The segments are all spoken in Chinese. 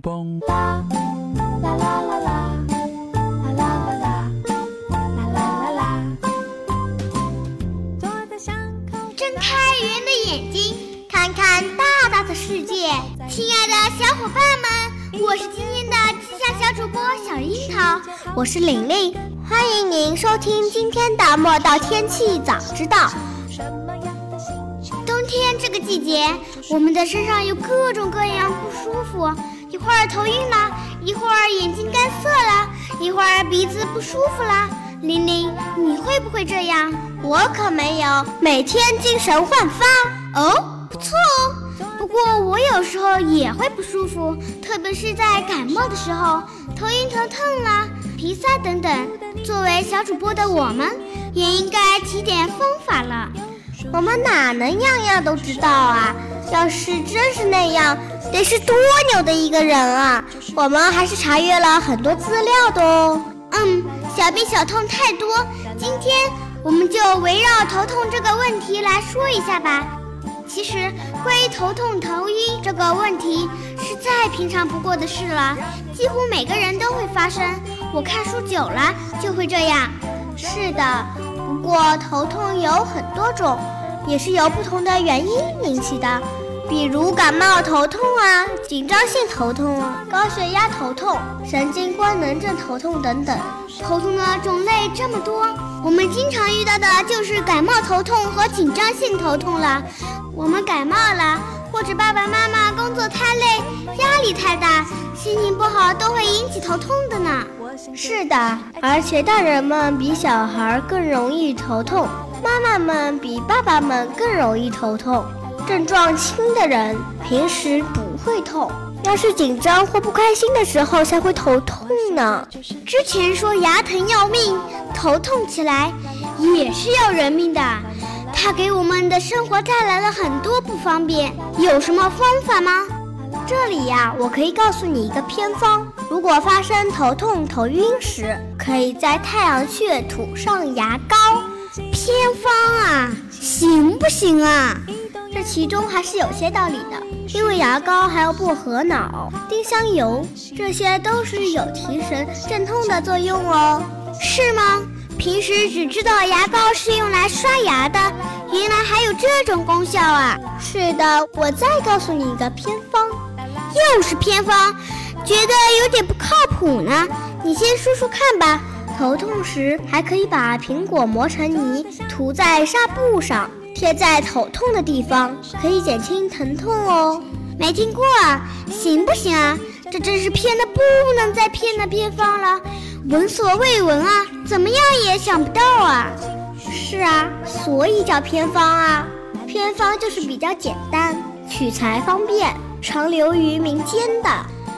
蹦。啦啦啦啦啦啦啦啦啦啦啦啦啦。坐在巷口，睁开圆的眼睛，看看大大的世界。亲爱的小伙伴们，我是今天的气象小主播小樱桃，我是玲玲，欢迎您收听今天的《莫道天气早知道》。冬天这个季节，我们的身上有各种各样不舒服。一会儿头晕了，一会儿眼睛干涩了，一会儿鼻子不舒服了。玲玲，你会不会这样？我可没有，每天精神焕发。哦，不错哦。不过我有时候也会不舒服，特别是在感冒的时候，头晕头痛啦。鼻塞等等，作为小主播的我们，也应该提点方法了。我们哪能样样都知道啊？要是真是那样，得是多牛的一个人啊！我们还是查阅了很多资料的哦。嗯，小病小痛太多，今天我们就围绕头痛这个问题来说一下吧。其实，关于头痛头晕这个问题，是再平常不过的事了，几乎每个人都会发生。我看书久了就会这样。是的，不过头痛有很多种，也是由不同的原因引起的，比如感冒头痛啊，紧张性头痛、高血压头痛、神经官能症头痛等等。头痛的种类这么多，我们经常遇到的就是感冒头痛和紧张性头痛了。我们感冒了，或者爸爸妈妈工作太累、压力太大、心情不好，都会引起头痛的呢。是的，而且大人们比小孩更容易头痛，妈妈们比爸爸们更容易头痛。症状轻的人平时不会痛，要是紧张或不开心的时候才会头痛呢。之前说牙疼要命，头痛起来也是要人命的，它给我们的生活带来了很多不方便，有什么方法吗？这里呀，我可以告诉你一个偏方。如果发生头痛、头晕时，可以在太阳穴涂上牙膏。偏方啊，行不行啊？这其中还是有些道理的，因为牙膏还有薄荷脑、丁香油，这些都是有提神镇痛的作用哦。是吗？平时只知道牙膏是用来刷牙的，原来还有这种功效啊！是的，我再告诉你一个偏方。又是偏方，觉得有点不靠谱呢。你先说说看吧。头痛时还可以把苹果磨成泥，涂在纱布上，贴在头痛的地方，可以减轻疼痛哦。没听过啊，行不行啊？这真是偏的不能再偏的偏方了，闻所未闻啊！怎么样也想不到啊。是啊，所以叫偏方啊。偏方就是比较简单，取材方便。常留于民间的，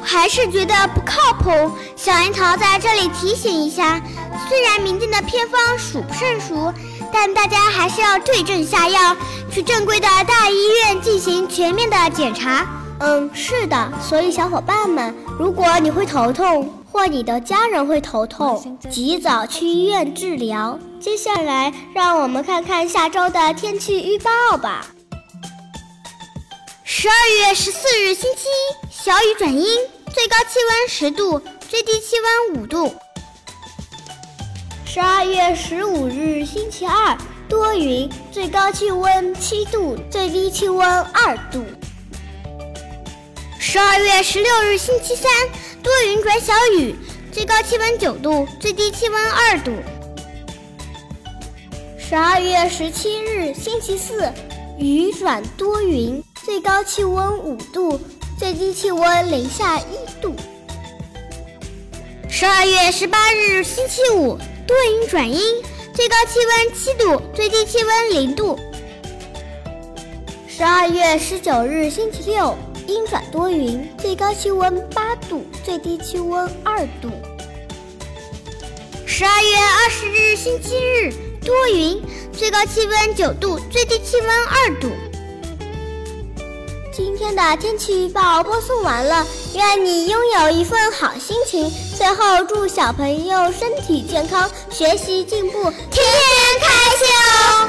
还是觉得不靠谱。小樱桃在这里提醒一下：虽然民间的偏方数不胜数，但大家还是要对症下药，去正规的大医院进行全面的检查。嗯，是的。所以小伙伴们，如果你会头痛，或你的家人会头痛，及早去医院治疗。接下来，让我们看看下周的天气预报吧。十二月十四日星期一，小雨转阴，最高气温十度，最低气温五度。十二月十五日星期二，多云，最高气温七度，最低气温二度。十二月十六日星期三，多云转小雨，最高气温九度，最低气温二度。十二月十七日星期四，雨转多云。最高气温五度，最低气温零下一度。十二月十八日星期五，多云转阴，最高气温七度，最低气温零度。十二月十九日星期六，阴转多云，最高气温八度，最低气温二度。十二月二十日星期日，多云，最高气温九度，最低气温二度。今天的天气预报播送完了，愿你拥有一份好心情。最后，祝小朋友身体健康，学习进步，天天开心哦！